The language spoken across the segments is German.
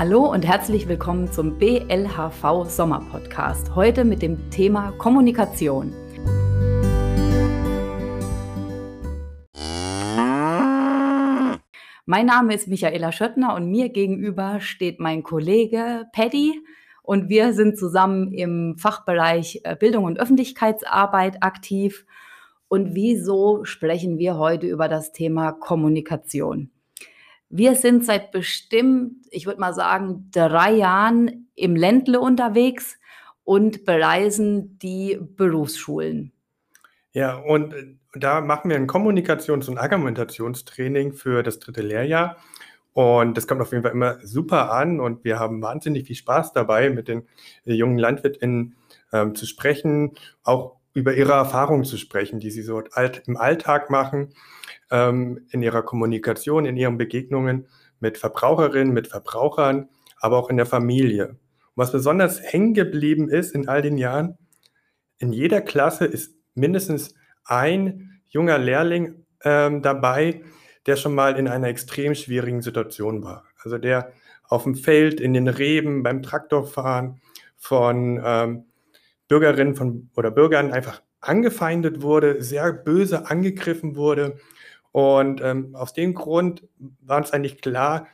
Hallo und herzlich willkommen zum BLHV Sommerpodcast. Heute mit dem Thema Kommunikation. Mein Name ist Michaela Schöttner und mir gegenüber steht mein Kollege Paddy und wir sind zusammen im Fachbereich äh, Bildung und Öffentlichkeitsarbeit aktiv. Und wieso sprechen wir heute über das Thema Kommunikation? Wir sind seit bestimmt, ich würde mal sagen, drei Jahren im Ländle unterwegs und bereisen die Berufsschulen. Ja, und äh, da machen wir ein Kommunikations- und Argumentationstraining für das dritte Lehrjahr. Und das kommt auf jeden Fall immer super an und wir haben wahnsinnig viel Spaß dabei, mit den äh, jungen LandwirtInnen ähm, zu sprechen, auch über ihre Erfahrungen zu sprechen, die sie so im Alltag machen, ähm, in ihrer Kommunikation, in ihren Begegnungen mit Verbraucherinnen, mit Verbrauchern, aber auch in der Familie. Und was besonders hängen geblieben ist in all den Jahren, in jeder Klasse ist mindestens ein junger Lehrling ähm, dabei, der schon mal in einer extrem schwierigen Situation war. Also der auf dem Feld, in den Reben, beim Traktorfahren von ähm, Bürgerinnen von, oder Bürgern einfach angefeindet wurde, sehr böse angegriffen wurde. Und ähm, aus dem Grund war uns eigentlich klar,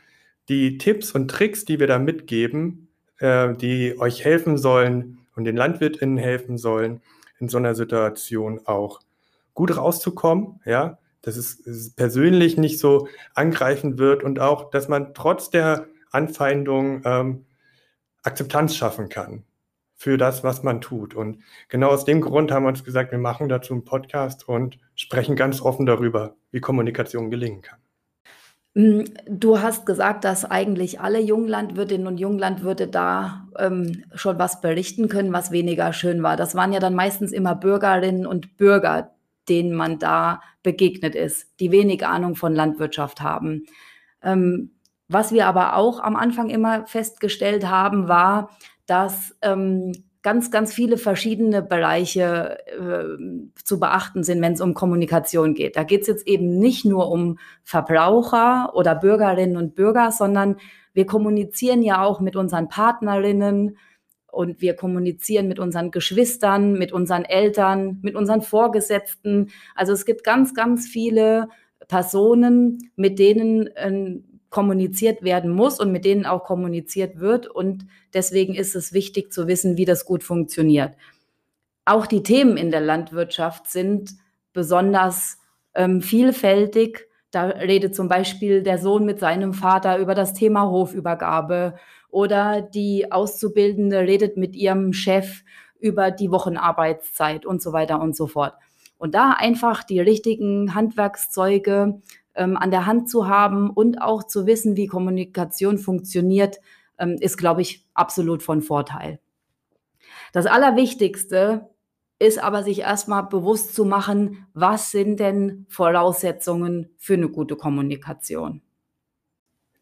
die Tipps und Tricks, die wir da mitgeben, äh, die euch helfen sollen und den LandwirtInnen helfen sollen, in so einer Situation auch gut rauszukommen, ja, dass es, es persönlich nicht so angreifen wird und auch, dass man trotz der Anfeindung ähm, Akzeptanz schaffen kann für das, was man tut. Und genau aus dem Grund haben wir uns gesagt, wir machen dazu einen Podcast und sprechen ganz offen darüber, wie Kommunikation gelingen kann. Mm, du hast gesagt, dass eigentlich alle Junglandwirtinnen und Junglandwirte da ähm, schon was berichten können, was weniger schön war. Das waren ja dann meistens immer Bürgerinnen und Bürger, denen man da begegnet ist, die wenig Ahnung von Landwirtschaft haben. Ähm, was wir aber auch am Anfang immer festgestellt haben, war, dass ähm, ganz, ganz viele verschiedene Bereiche äh, zu beachten sind, wenn es um Kommunikation geht. Da geht es jetzt eben nicht nur um Verbraucher oder Bürgerinnen und Bürger, sondern wir kommunizieren ja auch mit unseren Partnerinnen, und wir kommunizieren mit unseren Geschwistern, mit unseren Eltern, mit unseren Vorgesetzten. Also es gibt ganz, ganz viele Personen, mit denen äh, kommuniziert werden muss und mit denen auch kommuniziert wird. Und deswegen ist es wichtig zu wissen, wie das gut funktioniert. Auch die Themen in der Landwirtschaft sind besonders ähm, vielfältig. Da redet zum Beispiel der Sohn mit seinem Vater über das Thema Hofübergabe oder die Auszubildende redet mit ihrem Chef über die Wochenarbeitszeit und so weiter und so fort. Und da einfach die richtigen Handwerkszeuge ähm, an der Hand zu haben und auch zu wissen, wie Kommunikation funktioniert, ähm, ist, glaube ich, absolut von Vorteil. Das Allerwichtigste ist aber sich erstmal bewusst zu machen, was sind denn Voraussetzungen für eine gute Kommunikation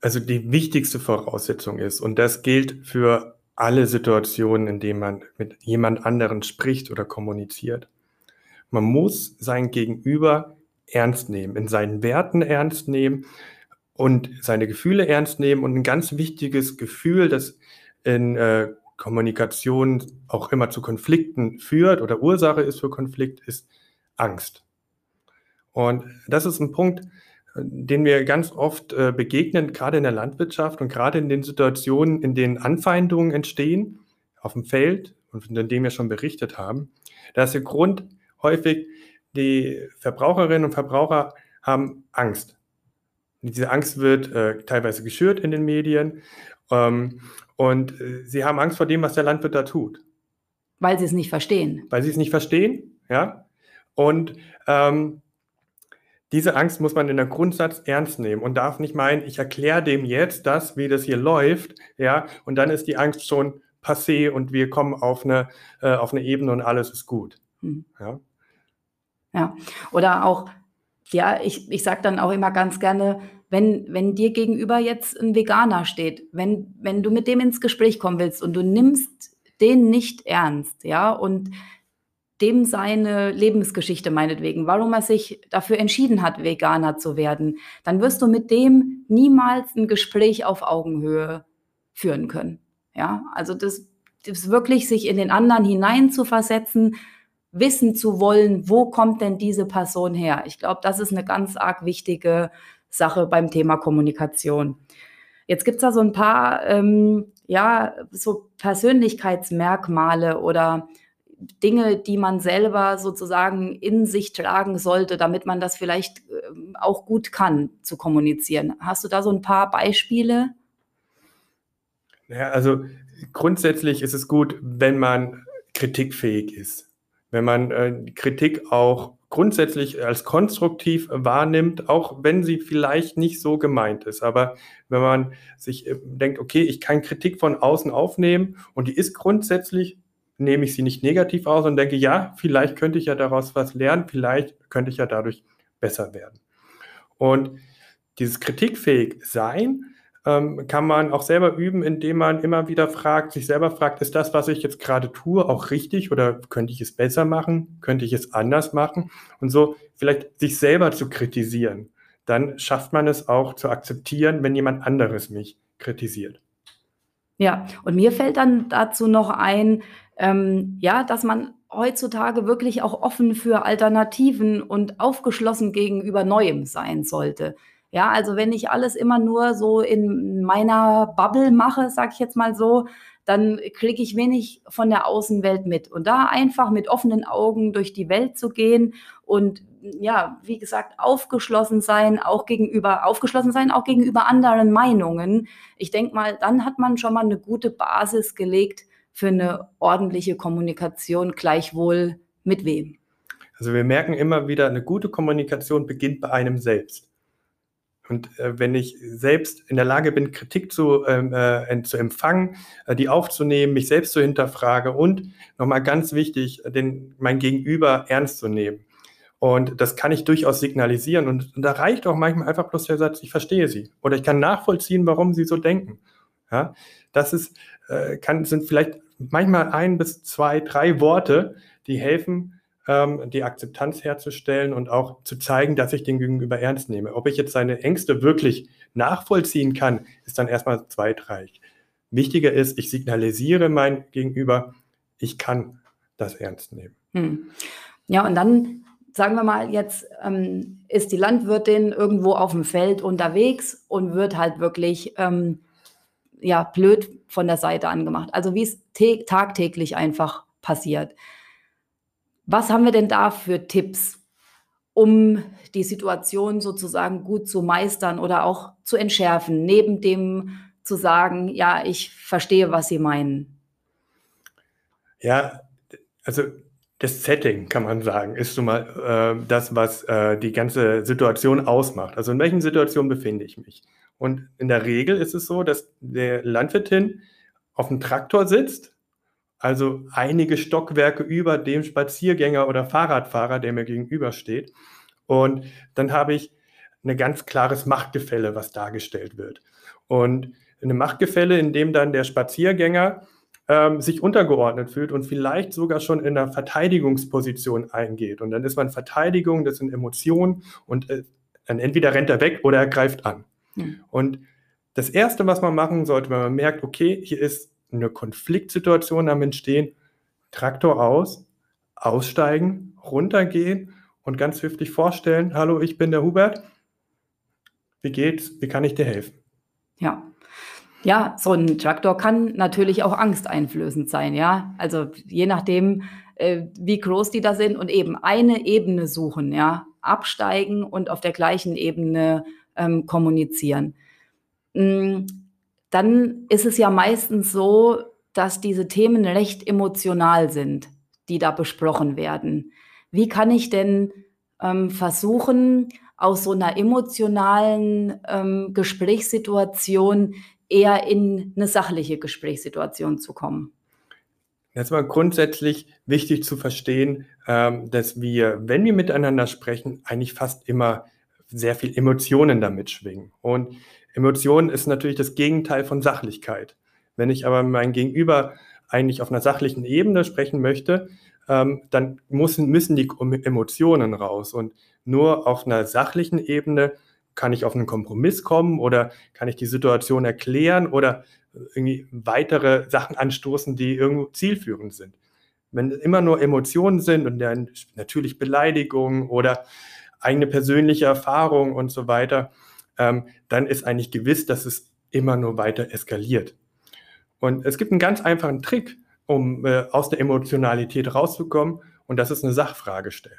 also die wichtigste Voraussetzung ist, und das gilt für alle Situationen, in denen man mit jemand anderen spricht oder kommuniziert. Man muss sein Gegenüber ernst nehmen, in seinen Werten ernst nehmen und seine Gefühle ernst nehmen. Und ein ganz wichtiges Gefühl, das in äh, Kommunikation auch immer zu Konflikten führt oder Ursache ist für Konflikt, ist Angst. Und das ist ein Punkt, den wir ganz oft äh, begegnen, gerade in der Landwirtschaft und gerade in den Situationen, in denen Anfeindungen entstehen, auf dem Feld und von denen wir schon berichtet haben. Da ist der Grund häufig, die Verbraucherinnen und Verbraucher haben Angst. Und diese Angst wird äh, teilweise geschürt in den Medien ähm, und äh, sie haben Angst vor dem, was der Landwirt da tut. Weil sie es nicht verstehen. Weil sie es nicht verstehen, ja. Und ähm, diese Angst muss man in der Grundsatz ernst nehmen und darf nicht meinen, ich erkläre dem jetzt das, wie das hier läuft, ja, und dann ist die Angst schon passé und wir kommen auf eine, äh, auf eine Ebene und alles ist gut. Mhm. Ja. Ja, oder auch, ja, ich, ich sage dann auch immer ganz gerne, wenn, wenn dir gegenüber jetzt ein Veganer steht, wenn, wenn du mit dem ins Gespräch kommen willst und du nimmst den nicht ernst, ja, und dem seine Lebensgeschichte meinetwegen, warum er sich dafür entschieden hat, Veganer zu werden, dann wirst du mit dem niemals ein Gespräch auf Augenhöhe führen können. Ja, also das, das wirklich sich in den anderen hinein zu versetzen, wissen zu wollen, wo kommt denn diese Person her? Ich glaube, das ist eine ganz arg wichtige Sache beim Thema Kommunikation. Jetzt gibt es da so ein paar, ähm, ja, so Persönlichkeitsmerkmale oder Dinge, die man selber sozusagen in sich tragen sollte, damit man das vielleicht ähm, auch gut kann, zu kommunizieren. Hast du da so ein paar Beispiele? Ja, also grundsätzlich ist es gut, wenn man kritikfähig ist, wenn man äh, Kritik auch grundsätzlich als konstruktiv wahrnimmt, auch wenn sie vielleicht nicht so gemeint ist. Aber wenn man sich äh, denkt, okay, ich kann Kritik von außen aufnehmen und die ist grundsätzlich, nehme ich sie nicht negativ aus und denke, ja, vielleicht könnte ich ja daraus was lernen, vielleicht könnte ich ja dadurch besser werden. Und dieses kritikfähig sein, ähm, kann man auch selber üben, indem man immer wieder fragt, sich selber fragt, ist das, was ich jetzt gerade tue, auch richtig oder könnte ich es besser machen? Könnte ich es anders machen? Und so vielleicht sich selber zu kritisieren. Dann schafft man es auch zu akzeptieren, wenn jemand anderes mich kritisiert. Ja, und mir fällt dann dazu noch ein, ähm, ja, dass man heutzutage wirklich auch offen für Alternativen und aufgeschlossen gegenüber Neuem sein sollte. Ja, also wenn ich alles immer nur so in meiner Bubble mache, sag ich jetzt mal so, dann kriege ich wenig von der Außenwelt mit. Und da einfach mit offenen Augen durch die Welt zu gehen und ja, wie gesagt, aufgeschlossen sein, auch gegenüber, aufgeschlossen sein, auch gegenüber anderen Meinungen. Ich denke mal, dann hat man schon mal eine gute Basis gelegt für eine ordentliche Kommunikation, gleichwohl mit wem. Also wir merken immer wieder, eine gute Kommunikation beginnt bei einem selbst. Und äh, wenn ich selbst in der Lage bin, Kritik zu, ähm, äh, zu empfangen, äh, die aufzunehmen, mich selbst zu hinterfragen und nochmal ganz wichtig, den, mein Gegenüber ernst zu nehmen. Und das kann ich durchaus signalisieren. Und, und da reicht auch manchmal einfach bloß der Satz, ich verstehe Sie. Oder ich kann nachvollziehen, warum Sie so denken. Ja, das ist, äh, kann, sind vielleicht manchmal ein bis zwei, drei Worte, die helfen, ähm, die Akzeptanz herzustellen und auch zu zeigen, dass ich den Gegenüber ernst nehme. Ob ich jetzt seine Ängste wirklich nachvollziehen kann, ist dann erstmal zweitreich. Wichtiger ist, ich signalisiere mein Gegenüber, ich kann das ernst nehmen. Hm. Ja, und dann sagen wir mal, jetzt ähm, ist die Landwirtin irgendwo auf dem Feld unterwegs und wird halt wirklich ähm, ja, blöd von der Seite angemacht. Also wie es tagtäglich einfach passiert. Was haben wir denn da für Tipps, um die Situation sozusagen gut zu meistern oder auch zu entschärfen, neben dem zu sagen, ja, ich verstehe, was Sie meinen? Ja, also das Setting, kann man sagen, ist schon mal äh, das, was äh, die ganze Situation ausmacht. Also in welchen Situationen befinde ich mich? Und in der Regel ist es so, dass der Landwirtin auf dem Traktor sitzt also einige Stockwerke über dem Spaziergänger oder Fahrradfahrer, der mir gegenübersteht. Und dann habe ich ein ganz klares Machtgefälle, was dargestellt wird. Und eine Machtgefälle, in dem dann der Spaziergänger ähm, sich untergeordnet fühlt und vielleicht sogar schon in einer Verteidigungsposition eingeht. Und dann ist man Verteidigung, das sind Emotionen und äh, dann entweder rennt er weg oder er greift an. Mhm. Und das Erste, was man machen sollte, wenn man merkt, okay, hier ist eine Konfliktsituation am Entstehen, Traktor aus, aussteigen, runtergehen und ganz höflich vorstellen, hallo, ich bin der Hubert, wie geht's, wie kann ich dir helfen? Ja. Ja, so ein Traktor kann natürlich auch angsteinflößend sein, ja. Also je nachdem, äh, wie groß die da sind und eben eine Ebene suchen, ja. Absteigen und auf der gleichen Ebene ähm, kommunizieren. Dann ist es ja meistens so, dass diese Themen recht emotional sind, die da besprochen werden. Wie kann ich denn ähm, versuchen, aus so einer emotionalen ähm, Gesprächssituation eher in eine sachliche Gesprächssituation zu kommen? Jetzt mal grundsätzlich wichtig zu verstehen, ähm, dass wir, wenn wir miteinander sprechen, eigentlich fast immer sehr viel Emotionen damit schwingen. Und Emotionen ist natürlich das Gegenteil von Sachlichkeit. Wenn ich aber mein Gegenüber eigentlich auf einer sachlichen Ebene sprechen möchte, ähm, dann müssen, müssen die Emotionen raus. Und nur auf einer sachlichen Ebene kann ich auf einen Kompromiss kommen oder kann ich die Situation erklären oder irgendwie weitere Sachen anstoßen, die irgendwo zielführend sind. Wenn immer nur Emotionen sind und dann natürlich Beleidigungen oder eigene persönliche Erfahrung und so weiter, ähm, dann ist eigentlich gewiss, dass es immer nur weiter eskaliert. Und es gibt einen ganz einfachen Trick, um äh, aus der Emotionalität rauszukommen, und das ist eine Sachfrage stellen.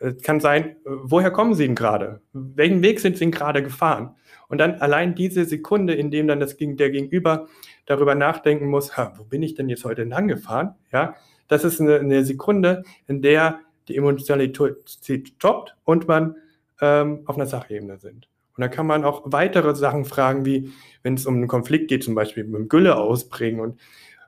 Es kann sein, äh, woher kommen Sie denn gerade? Welchen Weg sind Sie denn gerade gefahren? Und dann allein diese Sekunde, in dem dann das, der Gegenüber darüber nachdenken muss, ha, wo bin ich denn jetzt heute lang gefahren? Ja, das ist eine, eine Sekunde, in der die Emotionalität stoppt und man ähm, auf einer Sachebene sind. Und dann kann man auch weitere Sachen fragen, wie wenn es um einen Konflikt geht, zum Beispiel mit dem Gülle ausbringen und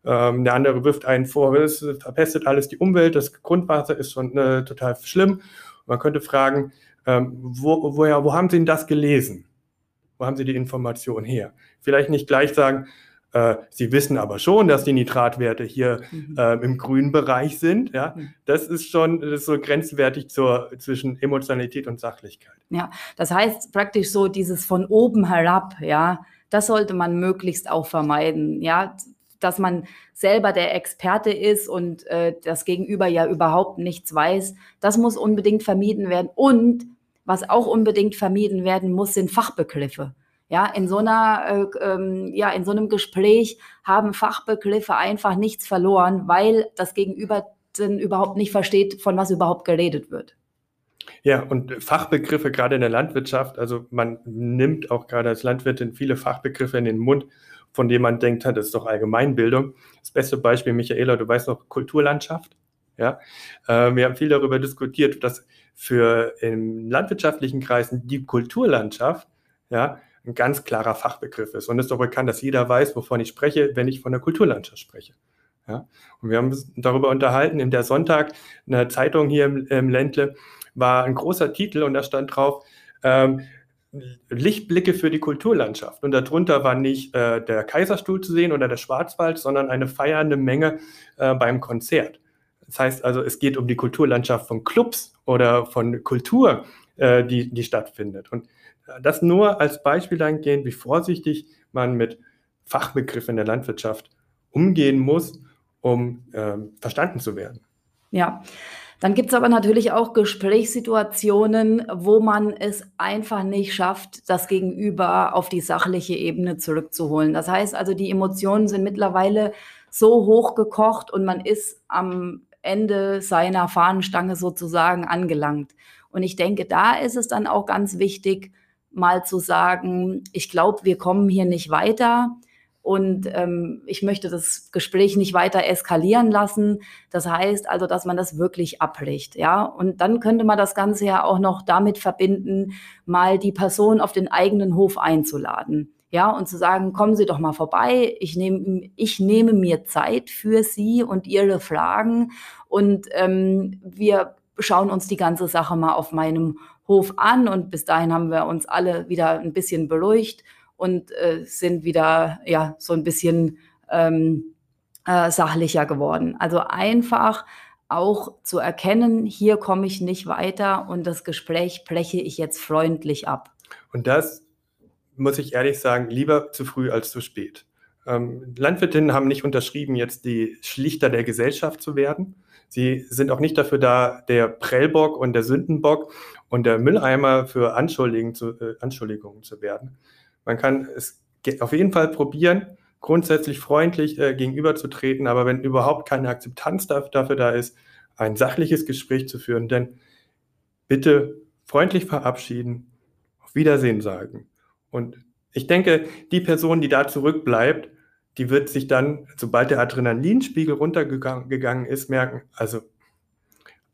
ähm, der andere wirft einen vor, es verpestet alles die Umwelt, das Grundwasser ist schon äh, total schlimm. Man könnte fragen, ähm, wo, woher, wo haben Sie denn das gelesen? Wo haben Sie die Information her? Vielleicht nicht gleich sagen, Sie wissen aber schon, dass die Nitratwerte hier mhm. äh, im grünen Bereich sind. Ja? Mhm. Das ist schon das ist so grenzwertig zur, zwischen Emotionalität und Sachlichkeit. Ja, das heißt praktisch so dieses von oben herab, ja, das sollte man möglichst auch vermeiden. Ja, dass man selber der Experte ist und äh, das Gegenüber ja überhaupt nichts weiß. Das muss unbedingt vermieden werden. Und was auch unbedingt vermieden werden muss, sind Fachbegriffe. Ja, in so einer, äh, ähm, ja, in so einem Gespräch haben Fachbegriffe einfach nichts verloren, weil das Gegenüber dann überhaupt nicht versteht, von was überhaupt geredet wird. Ja, und Fachbegriffe gerade in der Landwirtschaft, also man nimmt auch gerade als Landwirtin viele Fachbegriffe in den Mund, von denen man denkt, das ist doch Allgemeinbildung. Das beste Beispiel, Michaela, du weißt noch, Kulturlandschaft. Ja, äh, wir haben viel darüber diskutiert, dass für in landwirtschaftlichen Kreisen die Kulturlandschaft ja ein ganz klarer Fachbegriff ist. Und es ist doch bekannt, dass jeder weiß, wovon ich spreche, wenn ich von der Kulturlandschaft spreche. Ja? Und wir haben uns darüber unterhalten, in der Sonntag, eine Zeitung hier im, im Ländle, war ein großer Titel und da stand drauf, ähm, Lichtblicke für die Kulturlandschaft. Und darunter war nicht äh, der Kaiserstuhl zu sehen oder der Schwarzwald, sondern eine feiernde Menge äh, beim Konzert. Das heißt also, es geht um die Kulturlandschaft von Clubs oder von Kultur, äh, die, die stattfindet. Und das nur als Beispiel dahingehend, wie vorsichtig man mit Fachbegriffen der Landwirtschaft umgehen muss, um ähm, verstanden zu werden. Ja, dann gibt es aber natürlich auch Gesprächssituationen, wo man es einfach nicht schafft, das Gegenüber auf die sachliche Ebene zurückzuholen. Das heißt also, die Emotionen sind mittlerweile so hochgekocht und man ist am Ende seiner Fahnenstange sozusagen angelangt. Und ich denke, da ist es dann auch ganz wichtig, mal zu sagen, ich glaube, wir kommen hier nicht weiter und ähm, ich möchte das Gespräch nicht weiter eskalieren lassen. Das heißt also, dass man das wirklich abbricht, ja. Und dann könnte man das Ganze ja auch noch damit verbinden, mal die Person auf den eigenen Hof einzuladen. Ja, und zu sagen, kommen Sie doch mal vorbei, ich nehme, ich nehme mir Zeit für Sie und Ihre Fragen und ähm, wir schauen uns die ganze Sache mal auf meinem Hof an und bis dahin haben wir uns alle wieder ein bisschen beruhigt und äh, sind wieder ja so ein bisschen ähm, äh, sachlicher geworden. Also einfach auch zu erkennen, hier komme ich nicht weiter und das Gespräch breche ich jetzt freundlich ab. Und das muss ich ehrlich sagen, lieber zu früh als zu spät. Ähm, Landwirtinnen haben nicht unterschrieben, jetzt die Schlichter der Gesellschaft zu werden. Sie sind auch nicht dafür da, der Prellbock und der Sündenbock und der Mülleimer für Anschuldigungen zu, äh, Anschuldigungen zu werden. Man kann es auf jeden Fall probieren, grundsätzlich freundlich äh, gegenüberzutreten, aber wenn überhaupt keine Akzeptanz dafür da ist, ein sachliches Gespräch zu führen, dann bitte freundlich verabschieden, auf Wiedersehen sagen. Und ich denke, die Person, die da zurückbleibt, die wird sich dann, sobald der Adrenalinspiegel runtergegangen ist, merken, also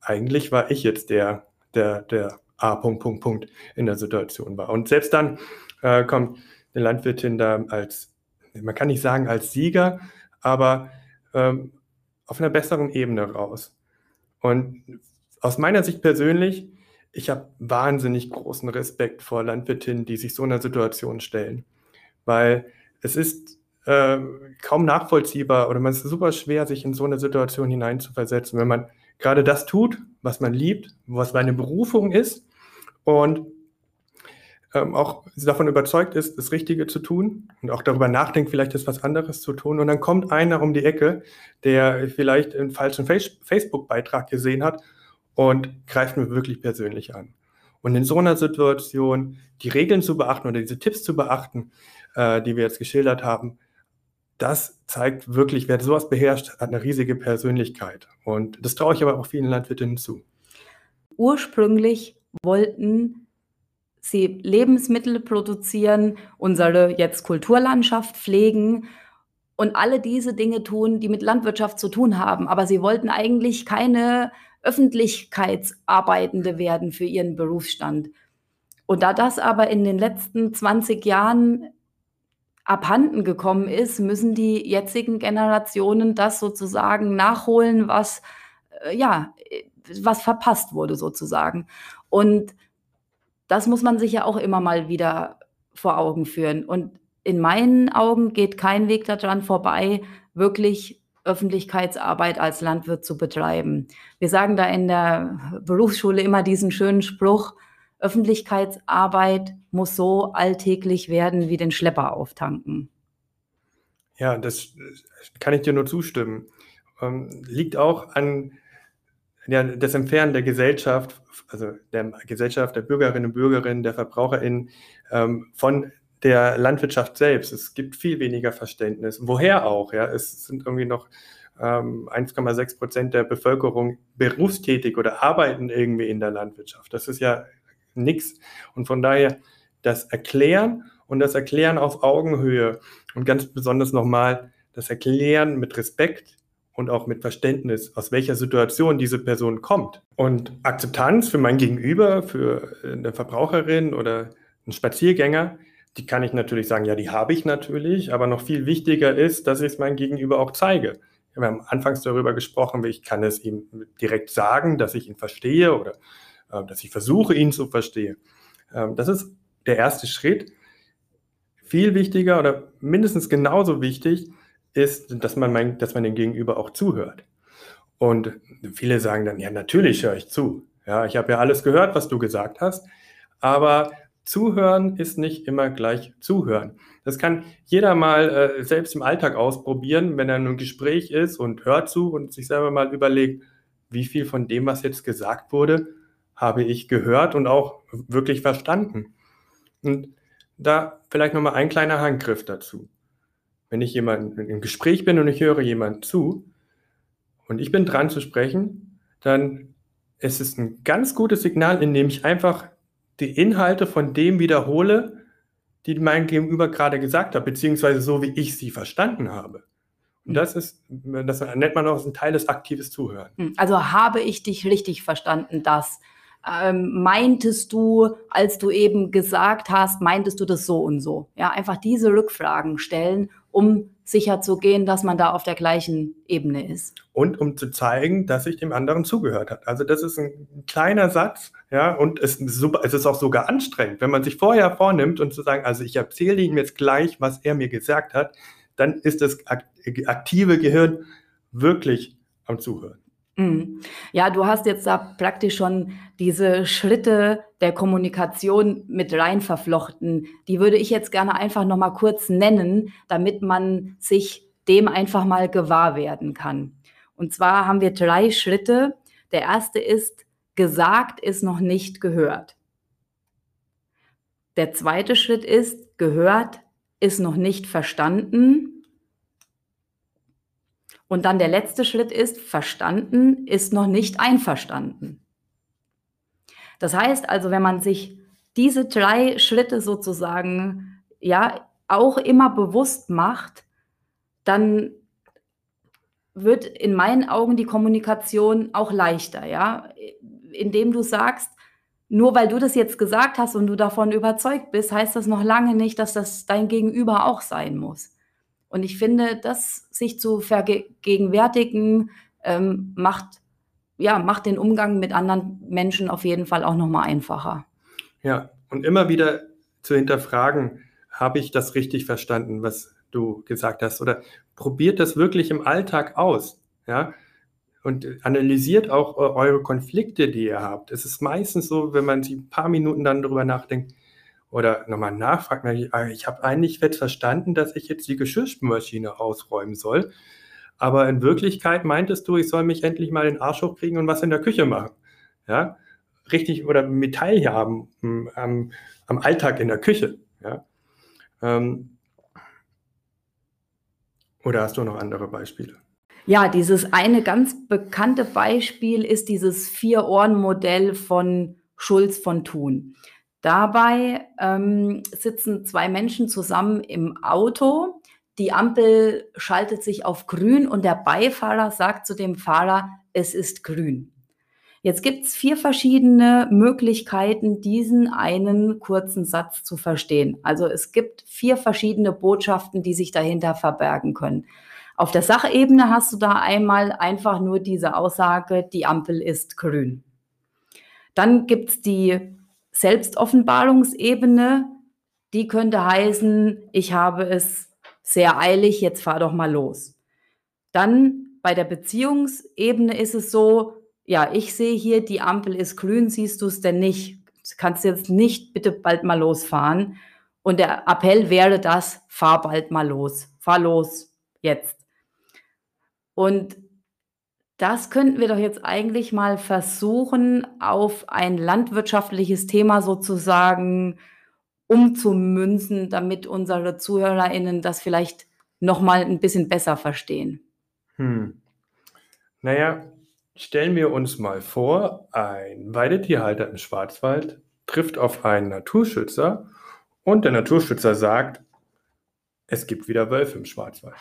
eigentlich war ich jetzt der, der, der A. Punkt, Punkt, Punkt in der Situation war. Und selbst dann äh, kommt eine Landwirtin da als, man kann nicht sagen als Sieger, aber ähm, auf einer besseren Ebene raus. Und aus meiner Sicht persönlich, ich habe wahnsinnig großen Respekt vor Landwirtinnen, die sich so einer Situation stellen, weil es ist äh, kaum nachvollziehbar oder man ist super schwer, sich in so eine Situation hineinzuversetzen, wenn man gerade das tut, was man liebt, was meine Berufung ist und ähm, auch davon überzeugt ist, das Richtige zu tun und auch darüber nachdenkt, vielleicht ist was anderes zu tun. Und dann kommt einer um die Ecke, der vielleicht einen falschen Facebook-Beitrag gesehen hat und greift mir wirklich persönlich an. Und in so einer Situation die Regeln zu beachten oder diese Tipps zu beachten, äh, die wir jetzt geschildert haben, das zeigt wirklich, wer sowas beherrscht, hat eine riesige Persönlichkeit. Und das traue ich aber auch vielen Landwirtinnen zu. Ursprünglich wollten sie Lebensmittel produzieren, unsere jetzt Kulturlandschaft pflegen und alle diese Dinge tun, die mit Landwirtschaft zu tun haben. Aber sie wollten eigentlich keine Öffentlichkeitsarbeitende werden für ihren Berufsstand. Und da das aber in den letzten 20 Jahren abhanden gekommen ist, müssen die jetzigen Generationen das sozusagen nachholen, was äh, ja, was verpasst wurde sozusagen. Und das muss man sich ja auch immer mal wieder vor Augen führen. Und in meinen Augen geht kein Weg daran vorbei, wirklich Öffentlichkeitsarbeit als Landwirt zu betreiben. Wir sagen da in der Berufsschule immer diesen schönen Spruch, Öffentlichkeitsarbeit muss so alltäglich werden wie den Schlepper auftanken. Ja, das kann ich dir nur zustimmen. Ähm, liegt auch an ja, das Entfernen der Gesellschaft, also der Gesellschaft, der Bürgerinnen und Bürger, der VerbraucherInnen ähm, von der Landwirtschaft selbst. Es gibt viel weniger Verständnis. Woher auch? Ja, es sind irgendwie noch ähm, 1,6 Prozent der Bevölkerung berufstätig oder arbeiten irgendwie in der Landwirtschaft. Das ist ja nichts. Und von daher das Erklären und das Erklären auf Augenhöhe und ganz besonders nochmal das Erklären mit Respekt und auch mit Verständnis, aus welcher Situation diese Person kommt. Und Akzeptanz für mein Gegenüber, für eine Verbraucherin oder einen Spaziergänger, die kann ich natürlich sagen, ja, die habe ich natürlich, aber noch viel wichtiger ist, dass ich es meinem Gegenüber auch zeige. Wir haben anfangs darüber gesprochen, wie ich kann es ihm direkt sagen, dass ich ihn verstehe oder äh, dass ich versuche, ihn zu verstehen. Ähm, das ist der erste Schritt. Viel wichtiger oder mindestens genauso wichtig ist, dass man, mein, dass man dem Gegenüber auch zuhört. Und viele sagen dann, ja, natürlich höre ich zu. Ja, ich habe ja alles gehört, was du gesagt hast. Aber zuhören ist nicht immer gleich zuhören. Das kann jeder mal äh, selbst im Alltag ausprobieren, wenn er in einem Gespräch ist und hört zu und sich selber mal überlegt, wie viel von dem, was jetzt gesagt wurde, habe ich gehört und auch wirklich verstanden. Und da vielleicht nochmal ein kleiner Handgriff dazu. Wenn ich jemanden im Gespräch bin und ich höre jemanden zu und ich bin dran zu sprechen, dann ist es ein ganz gutes Signal, indem ich einfach die Inhalte von dem wiederhole, die mein Gegenüber gerade gesagt hat, beziehungsweise so, wie ich sie verstanden habe. Und das ist, das nennt man auch ein Teil des aktives Zuhören. Hm, also habe ich dich richtig verstanden, dass ähm, meintest du, als du eben gesagt hast, meintest du das so und so? Ja, einfach diese Rückfragen stellen, um sicherzugehen, dass man da auf der gleichen Ebene ist. Und um zu zeigen, dass sich dem anderen zugehört hat. Also das ist ein kleiner Satz, ja, und es ist, super, es ist auch sogar anstrengend, wenn man sich vorher vornimmt und zu sagen, also ich erzähle ihm jetzt gleich, was er mir gesagt hat, dann ist das aktive Gehirn wirklich am Zuhören. Mhm. Ja, du hast jetzt da praktisch schon diese Schritte der Kommunikation mit rein verflochten. Die würde ich jetzt gerne einfach noch mal kurz nennen, damit man sich dem einfach mal gewahr werden kann. Und zwar haben wir drei Schritte. Der erste ist, gesagt ist noch nicht gehört. Der zweite Schritt ist, gehört ist noch nicht verstanden. Und dann der letzte Schritt ist, verstanden ist noch nicht einverstanden. Das heißt also, wenn man sich diese drei Schritte sozusagen ja auch immer bewusst macht, dann wird in meinen Augen die Kommunikation auch leichter, ja, indem du sagst, nur weil du das jetzt gesagt hast und du davon überzeugt bist, heißt das noch lange nicht, dass das dein Gegenüber auch sein muss. Und ich finde, das sich zu vergegenwärtigen, ähm, macht, ja, macht den Umgang mit anderen Menschen auf jeden Fall auch nochmal einfacher. Ja, und immer wieder zu hinterfragen, habe ich das richtig verstanden, was du gesagt hast? Oder probiert das wirklich im Alltag aus? Ja, und analysiert auch eure Konflikte, die ihr habt. Es ist meistens so, wenn man sich ein paar Minuten dann darüber nachdenkt, oder nochmal nachfragt, ah, ich habe eigentlich jetzt verstanden, dass ich jetzt die Geschirrspülmaschine ausräumen soll. Aber in Wirklichkeit meintest du, ich soll mich endlich mal den Arsch hochkriegen und was in der Küche machen. Ja, richtig oder Metall haben am, am Alltag in der Küche. Ja. Ähm, oder hast du noch andere Beispiele? Ja, dieses eine ganz bekannte Beispiel ist dieses Vier-Ohren-Modell von Schulz von Thun. Dabei ähm, sitzen zwei Menschen zusammen im Auto. Die Ampel schaltet sich auf grün und der Beifahrer sagt zu dem Fahrer, es ist grün. Jetzt gibt es vier verschiedene Möglichkeiten, diesen einen kurzen Satz zu verstehen. Also es gibt vier verschiedene Botschaften, die sich dahinter verbergen können. Auf der Sachebene hast du da einmal einfach nur diese Aussage, die Ampel ist grün. Dann gibt es die Selbstoffenbarungsebene, die könnte heißen, ich habe es sehr eilig, jetzt fahr doch mal los. Dann bei der Beziehungsebene ist es so, ja, ich sehe hier, die Ampel ist grün, siehst du es denn nicht? Du kannst jetzt nicht bitte bald mal losfahren. Und der Appell wäre das, fahr bald mal los, fahr los, jetzt. Und das könnten wir doch jetzt eigentlich mal versuchen, auf ein landwirtschaftliches Thema sozusagen umzumünzen, damit unsere ZuhörerInnen das vielleicht nochmal ein bisschen besser verstehen. Hm. Naja, stellen wir uns mal vor, ein Weidetierhalter im Schwarzwald trifft auf einen Naturschützer und der Naturschützer sagt, es gibt wieder Wölfe im Schwarzwald.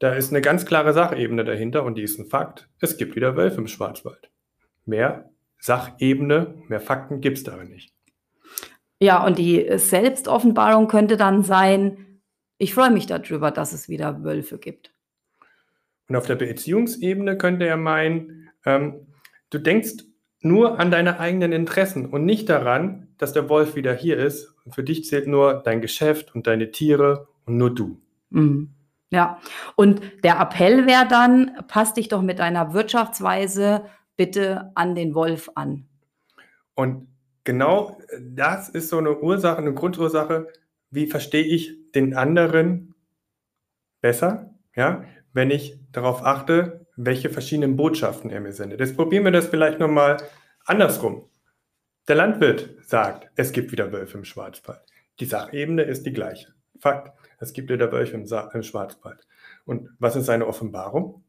Da ist eine ganz klare Sachebene dahinter und die ist ein Fakt. Es gibt wieder Wölfe im Schwarzwald. Mehr Sachebene, mehr Fakten gibt es darin nicht. Ja, und die Selbstoffenbarung könnte dann sein, ich freue mich darüber, dass es wieder Wölfe gibt. Und auf der Beziehungsebene könnte er meinen, ähm, du denkst nur an deine eigenen Interessen und nicht daran, dass der Wolf wieder hier ist. Und für dich zählt nur dein Geschäft und deine Tiere und nur du. Mhm. Ja, und der Appell wäre dann, pass dich doch mit deiner Wirtschaftsweise bitte an den Wolf an. Und genau das ist so eine Ursache, eine Grundursache, wie verstehe ich den anderen besser, ja, wenn ich darauf achte, welche verschiedenen Botschaften er mir sendet. Jetzt probieren wir das vielleicht nochmal andersrum. Der Landwirt sagt, es gibt wieder Wölfe im Schwarzwald. Die Sachebene ist die gleiche. Fakt. Es gibt wieder Wölfe im, im Schwarzwald. Und was ist seine Offenbarung?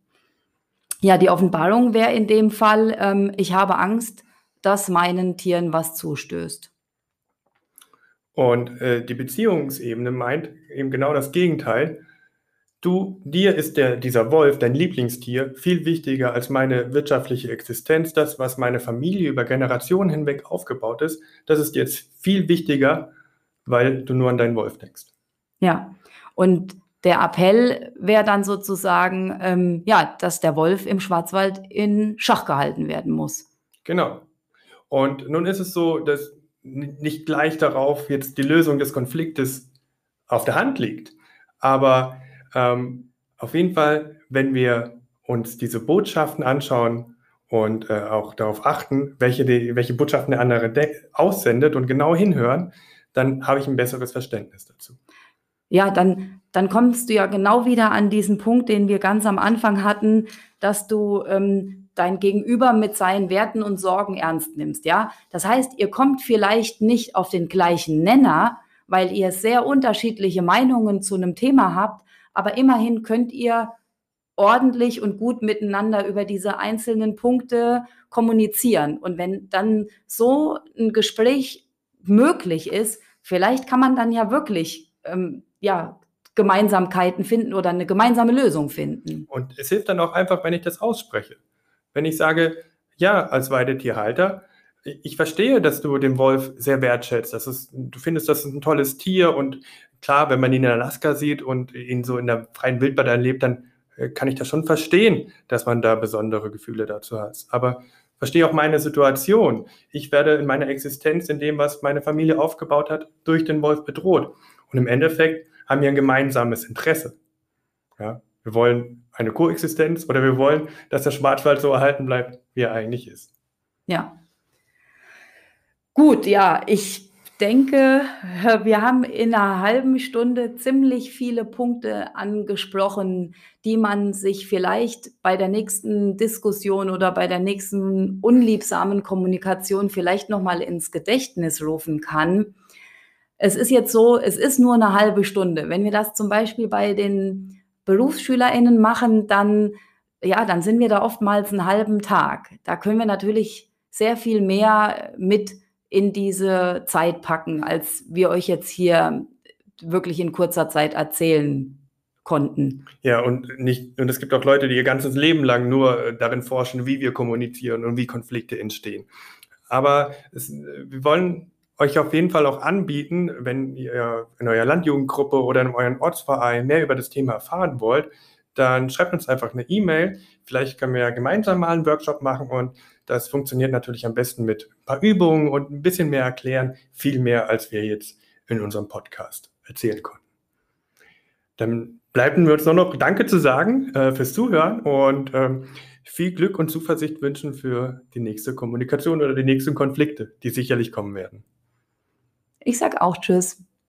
Ja, die Offenbarung wäre in dem Fall, ähm, ich habe Angst, dass meinen Tieren was zustößt. Und äh, die Beziehungsebene meint eben genau das Gegenteil. Du, dir ist der, dieser Wolf, dein Lieblingstier, viel wichtiger als meine wirtschaftliche Existenz, das, was meine Familie über Generationen hinweg aufgebaut ist. Das ist jetzt viel wichtiger, weil du nur an deinen Wolf denkst. Ja, und der Appell wäre dann sozusagen, ähm, ja, dass der Wolf im Schwarzwald in Schach gehalten werden muss. Genau. Und nun ist es so, dass nicht gleich darauf jetzt die Lösung des Konfliktes auf der Hand liegt. Aber ähm, auf jeden Fall, wenn wir uns diese Botschaften anschauen und äh, auch darauf achten, welche, die, welche Botschaften der andere aussendet und genau hinhören, dann habe ich ein besseres Verständnis dazu ja, dann, dann kommst du ja genau wieder an diesen Punkt, den wir ganz am Anfang hatten, dass du ähm, dein Gegenüber mit seinen Werten und Sorgen ernst nimmst, ja. Das heißt, ihr kommt vielleicht nicht auf den gleichen Nenner, weil ihr sehr unterschiedliche Meinungen zu einem Thema habt, aber immerhin könnt ihr ordentlich und gut miteinander über diese einzelnen Punkte kommunizieren. Und wenn dann so ein Gespräch möglich ist, vielleicht kann man dann ja wirklich ähm, ja, Gemeinsamkeiten finden oder eine gemeinsame Lösung finden. Und es hilft dann auch einfach, wenn ich das ausspreche. Wenn ich sage, ja, als Weidetierhalter, ich verstehe, dass du den Wolf sehr wertschätzt. Das ist, du findest, das ist ein tolles Tier und klar, wenn man ihn in Alaska sieht und ihn so in der freien Wildbahn erlebt, dann äh, kann ich das schon verstehen, dass man da besondere Gefühle dazu hat. Aber verstehe auch meine Situation. Ich werde in meiner Existenz, in dem, was meine Familie aufgebaut hat, durch den Wolf bedroht. Und im Endeffekt haben wir ein gemeinsames Interesse. Ja? Wir wollen eine Koexistenz oder wir wollen, dass der Schwarzwald so erhalten bleibt, wie er eigentlich ist. Ja. Gut, ja, ich denke, wir haben in einer halben Stunde ziemlich viele Punkte angesprochen, die man sich vielleicht bei der nächsten Diskussion oder bei der nächsten unliebsamen Kommunikation vielleicht noch mal ins Gedächtnis rufen kann. Es ist jetzt so, es ist nur eine halbe Stunde. Wenn wir das zum Beispiel bei den BerufsschülerInnen machen, dann, ja, dann sind wir da oftmals einen halben Tag. Da können wir natürlich sehr viel mehr mit in diese Zeit packen, als wir euch jetzt hier wirklich in kurzer Zeit erzählen konnten. Ja, und nicht, und es gibt auch Leute, die ihr ganzes Leben lang nur äh, darin forschen, wie wir kommunizieren und wie Konflikte entstehen. Aber es, wir wollen euch auf jeden Fall auch anbieten, wenn ihr in eurer Landjugendgruppe oder in eurem Ortsverein mehr über das Thema erfahren wollt, dann schreibt uns einfach eine E-Mail. Vielleicht können wir ja gemeinsam mal einen Workshop machen und das funktioniert natürlich am besten mit ein paar Übungen und ein bisschen mehr erklären, viel mehr, als wir jetzt in unserem Podcast erzählen konnten. Dann bleiben wir uns nur noch Danke zu sagen äh, fürs Zuhören und ähm, viel Glück und Zuversicht wünschen für die nächste Kommunikation oder die nächsten Konflikte, die sicherlich kommen werden. Ich sage auch Tschüss.